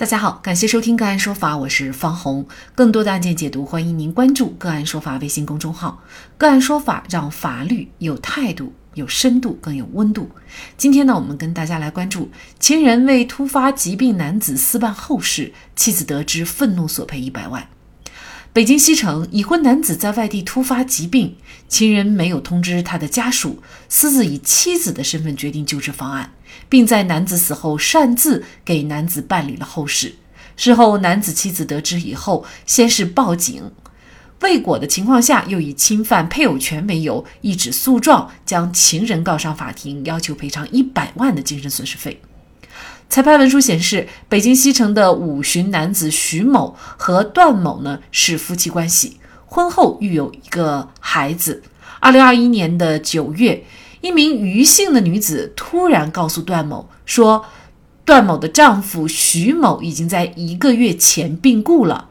大家好，感谢收听个案说法，我是方红。更多的案件解读，欢迎您关注个案说法微信公众号。个案说法让法律有态度、有深度、更有温度。今天呢，我们跟大家来关注：情人为突发疾病男子私办后事，妻子得知愤怒索赔一百万。北京西城已婚男子在外地突发疾病，情人没有通知他的家属，私自以妻子的身份决定救治方案。并在男子死后擅自给男子办理了后事。事后，男子妻子得知以后，先是报警，未果的情况下，又以侵犯配偶权为由，一纸诉状将情人告上法庭，要求赔偿一百万的精神损失费。裁判文书显示，北京西城的五旬男子徐某和段某呢是夫妻关系，婚后育有一个孩子。二零二一年的九月。一名余姓的女子突然告诉段某说，段某的丈夫徐某已经在一个月前病故了，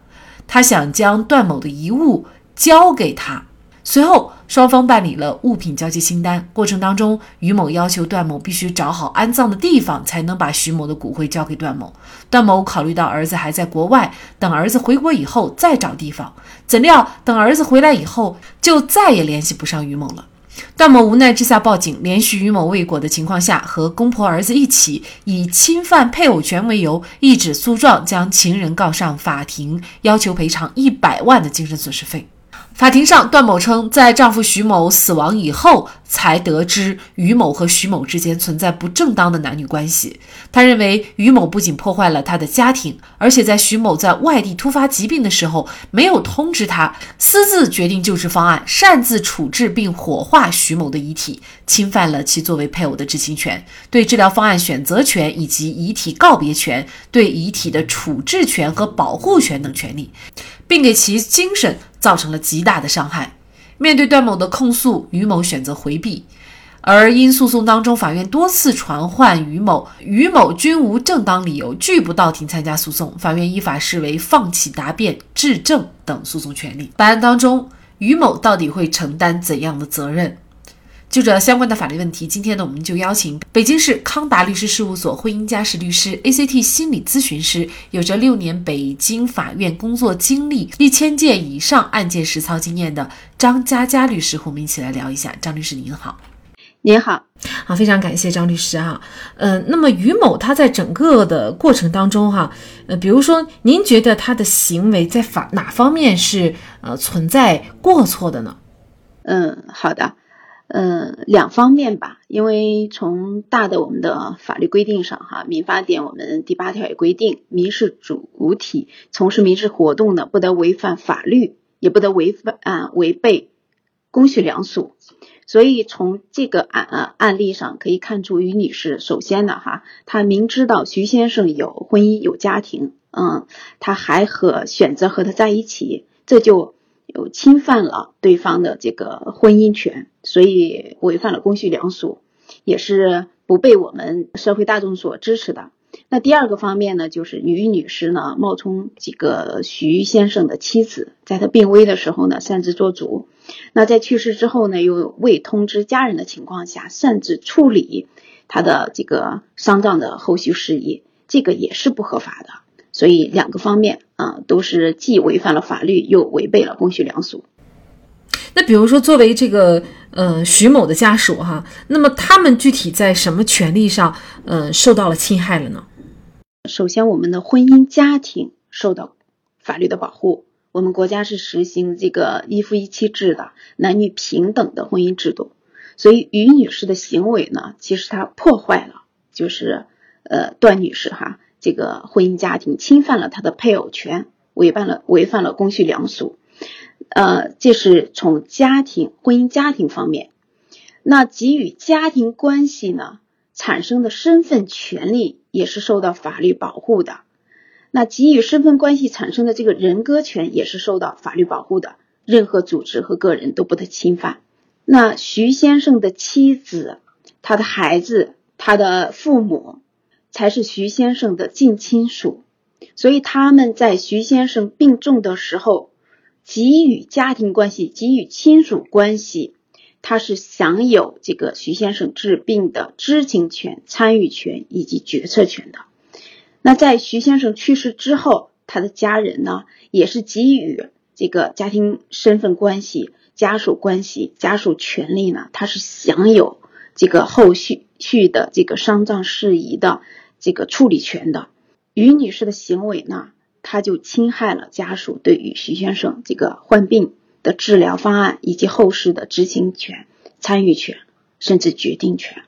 她想将段某的遗物交给他。随后，双方办理了物品交接清单。过程当中，于某要求段某必须找好安葬的地方，才能把徐某的骨灰交给段某。段某考虑到儿子还在国外，等儿子回国以后再找地方。怎料等儿子回来以后，就再也联系不上于某了。段某无奈之下报警，连续于某未果的情况下，和公婆儿子一起以侵犯配偶权为由，一纸诉状将情人告上法庭，要求赔偿一百万的精神损失费。法庭上，段某称，在丈夫徐某死亡以后，才得知于某和徐某之间存在不正当的男女关系。他认为，于某不仅破坏了他的家庭，而且在徐某在外地突发疾病的时候，没有通知他，私自决定救治方案，擅自处置并火化徐某的遗体，侵犯了其作为配偶的知情权、对治疗方案选择权以及遗体告别权、对遗体的处置权和保护权等权利，并给其精神。造成了极大大的伤害。面对段某的控诉，于某选择回避。而因诉讼当中，法院多次传唤于某，于某均无正当理由拒不到庭参加诉讼，法院依法视为放弃答辩、质证等诉讼权利。本案当中，于某到底会承担怎样的责任？就这相关的法律问题，今天呢，我们就邀请北京市康达律师事务所婚姻家事律师、ACT 心理咨询师，有着六年北京法院工作经历、一千件以上案件实操经验的张佳佳律师，和我们一起来聊一下。张律师您好，您好，好，非常感谢张律师哈。嗯，那么于某他在整个的过程当中哈，呃，比如说您觉得他的行为在法哪方面是呃存在过错的呢？嗯，好的。嗯，两方面吧，因为从大的我们的法律规定上，哈，民法典我们第八条也规定，民事主体从事民事活动呢，不得违反法律，也不得违反啊违背公序良俗。所以从这个案案例上可以看出，于女士首先呢，哈，她明知道徐先生有婚姻有家庭，嗯，她还和选择和他在一起，这就。有侵犯了对方的这个婚姻权，所以违反了公序良俗，也是不被我们社会大众所支持的。那第二个方面呢，就是于女士呢冒充几个徐先生的妻子，在他病危的时候呢擅自做主，那在去世之后呢又未通知家人的情况下擅自处理他的这个丧葬的后续事宜，这个也是不合法的。所以两个方面啊，都是既违反了法律，又违背了公序良俗。那比如说，作为这个呃徐某的家属哈，那么他们具体在什么权利上呃受到了侵害了呢？首先，我们的婚姻家庭受到法律的保护，我们国家是实行这个一夫一妻制的男女平等的婚姻制度。所以，于女士的行为呢，其实她破坏了，就是呃段女士哈。这个婚姻家庭侵犯了他的配偶权，违反了违反了公序良俗，呃，这是从家庭婚姻家庭方面，那给予家庭关系呢产生的身份权利也是受到法律保护的，那给予身份关系产生的这个人格权也是受到法律保护的，任何组织和个人都不得侵犯。那徐先生的妻子、他的孩子、他的父母。才是徐先生的近亲属，所以他们在徐先生病重的时候给予家庭关系、给予亲属关系，他是享有这个徐先生治病的知情权、参与权以及决策权的。那在徐先生去世之后，他的家人呢，也是给予这个家庭身份关系、家属关系、家属权利呢，他是享有这个后续续的这个丧葬事宜的这个处理权的。于女士的行为呢，她就侵害了家属对于徐先生这个患病的治疗方案以及后事的执行权、参与权，甚至决定权。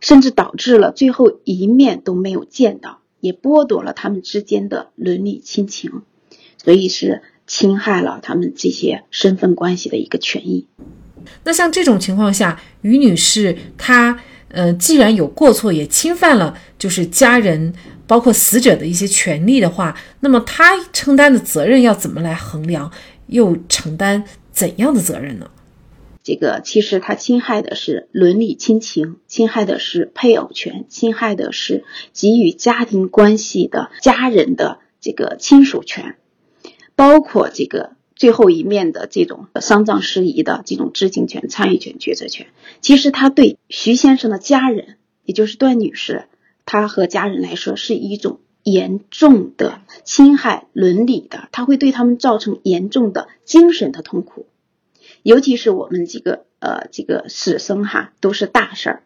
甚至导致了最后一面都没有见到，也剥夺了他们之间的伦理亲情，所以是侵害了他们这些身份关系的一个权益。那像这种情况下，于女士她呃，既然有过错，也侵犯了就是家人包括死者的一些权利的话，那么他承担的责任要怎么来衡量，又承担怎样的责任呢？这个其实他侵害的是伦理亲情，侵害的是配偶权，侵害的是给予家庭关系的家人的这个亲属权，包括这个最后一面的这种丧葬事宜的这种知情权、参与权、决策权。其实他对徐先生的家人，也就是段女士，她和家人来说是一种严重的侵害伦理的，他会对他们造成严重的精神的痛苦。尤其是我们几个呃这个死生哈都是大事儿，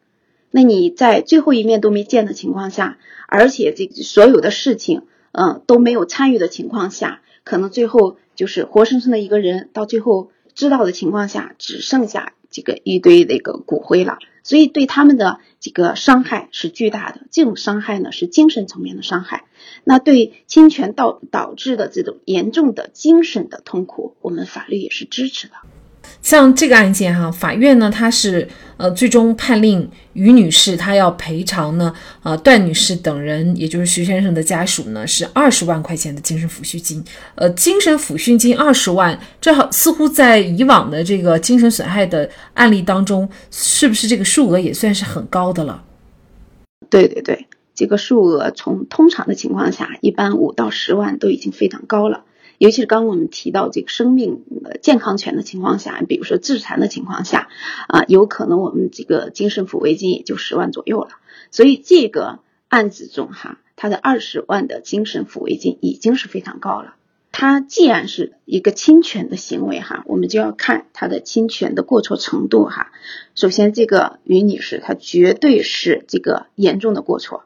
那你在最后一面都没见的情况下，而且这所有的事情嗯都没有参与的情况下，可能最后就是活生生的一个人，到最后知道的情况下，只剩下这个一堆那个骨灰了，所以对他们的这个伤害是巨大的。这种伤害呢是精神层面的伤害，那对侵权导导致的这种严重的精神的痛苦，我们法律也是支持的。像这个案件哈，法院呢，他是呃最终判令于女士她要赔偿呢，呃段女士等人，也就是徐先生的家属呢，是二十万块钱的精神抚恤金。呃，精神抚恤金二十万，这好似乎在以往的这个精神损害的案例当中，是不是这个数额也算是很高的了？对对对，这个数额从通常的情况下，一般五到十万都已经非常高了。尤其是刚刚我们提到这个生命健康权的情况下，比如说致残的情况下，啊，有可能我们这个精神抚慰金也就十万左右了。所以这个案子中哈，他的二十万的精神抚慰金已经是非常高了。他既然是一个侵权的行为哈，我们就要看他的侵权的过错程度哈。首先，这个于女士她绝对是这个严重的过错，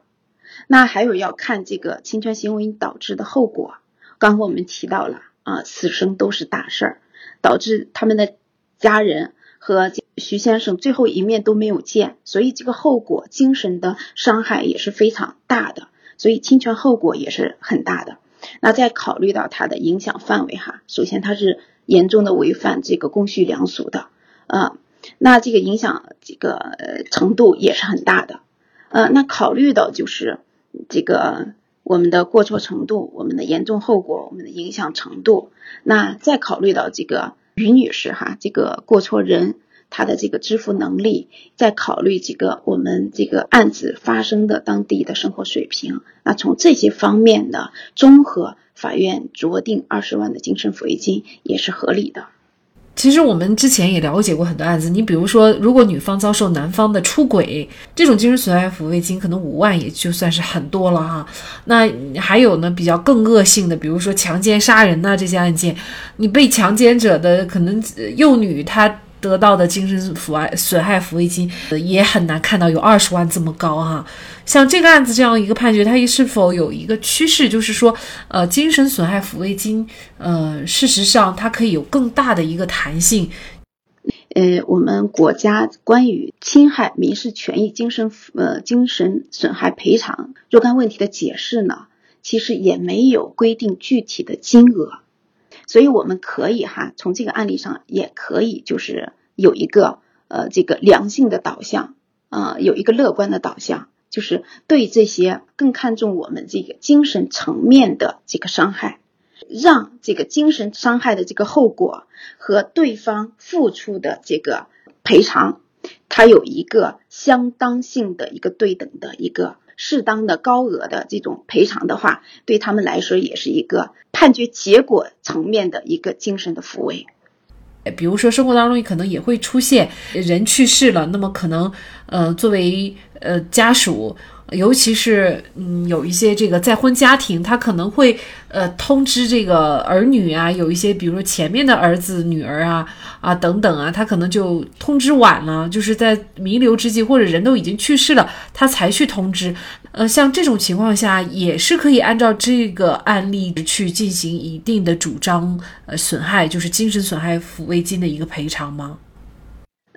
那还有要看这个侵权行为导致的后果。刚我们提到了啊，死生都是大事儿，导致他们的家人和徐先生最后一面都没有见，所以这个后果精神的伤害也是非常大的，所以侵权后果也是很大的。那再考虑到它的影响范围哈，首先它是严重的违反这个公序良俗的，呃，那这个影响这个程度也是很大的，呃，那考虑到就是这个。我们的过错程度，我们的严重后果，我们的影响程度，那再考虑到这个于女士哈，这个过错人她的这个支付能力，再考虑这个我们这个案子发生的当地的生活水平，那从这些方面的综合，法院酌定二十万的精神抚慰金也是合理的。其实我们之前也了解过很多案子，你比如说，如果女方遭受男方的出轨，这种精神损害抚慰金可能五万也就算是很多了哈。那还有呢，比较更恶性的，比如说强奸、杀人呐这些案件，你被强奸者的可能幼女她。得到的精神抚爱损害抚慰金也很难看到有二十万这么高哈。像这个案子这样一个判决，它是否有一个趋势，就是说，呃，精神损害抚慰金，呃，事实上它可以有更大的一个弹性。呃，我们国家关于侵害民事权益精神呃精神损害赔偿若干问题的解释呢，其实也没有规定具体的金额。所以我们可以哈，从这个案例上也可以，就是有一个呃这个良性的导向，呃有一个乐观的导向，就是对这些更看重我们这个精神层面的这个伤害，让这个精神伤害的这个后果和对方付出的这个赔偿，它有一个相当性的一个对等的一个。适当的高额的这种赔偿的话，对他们来说也是一个判决结果层面的一个精神的抚慰。比如说生活当中可能也会出现人去世了，那么可能呃作为呃家属尤其是嗯，有一些这个再婚家庭，他可能会呃通知这个儿女啊，有一些比如说前面的儿子、女儿啊啊等等啊，他可能就通知晚了，就是在弥留之际或者人都已经去世了，他才去通知。呃，像这种情况下，也是可以按照这个案例去进行一定的主张，呃，损害就是精神损害抚慰金的一个赔偿吗？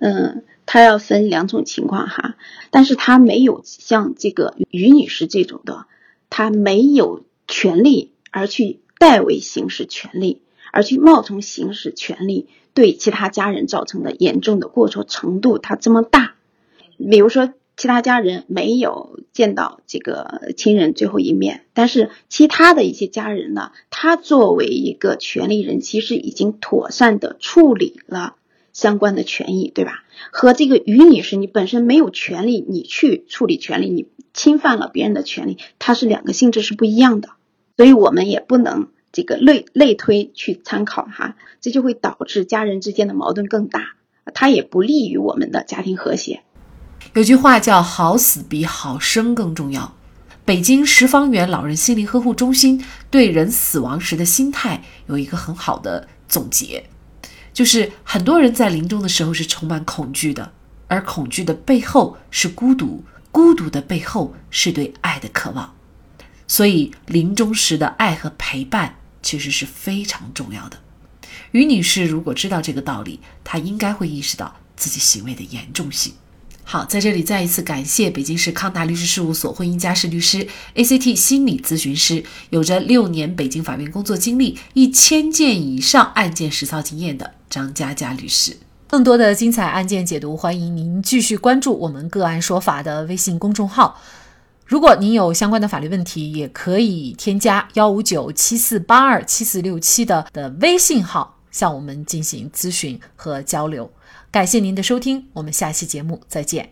嗯。他要分两种情况哈，但是他没有像这个于女士这种的，他没有权利而去代为行使权利，而去冒充行使权利，对其他家人造成的严重的过错程度，他这么大。比如说，其他家人没有见到这个亲人最后一面，但是其他的一些家人呢，他作为一个权利人，其实已经妥善的处理了。相关的权益，对吧？和这个于女士，你本身没有权利，你去处理权利，你侵犯了别人的权利，它是两个性质是不一样的，所以我们也不能这个类类推去参考哈，这就会导致家人之间的矛盾更大，它也不利于我们的家庭和谐。有句话叫“好死比好生更重要”，北京十方园老人心理呵护中心对人死亡时的心态有一个很好的总结。就是很多人在临终的时候是充满恐惧的，而恐惧的背后是孤独，孤独的背后是对爱的渴望，所以临终时的爱和陪伴其实是非常重要的。于女士如果知道这个道理，她应该会意识到自己行为的严重性。好，在这里再一次感谢北京市康达律师事务所婚姻家事律师、ACT 心理咨询师，有着六年北京法院工作经历、一千件以上案件实操经验的张佳佳律师。更多的精彩案件解读，欢迎您继续关注我们个案说法的微信公众号。如果您有相关的法律问题，也可以添加幺五九七四八二七四六七的的微信号向我们进行咨询和交流。感谢您的收听，我们下期节目再见。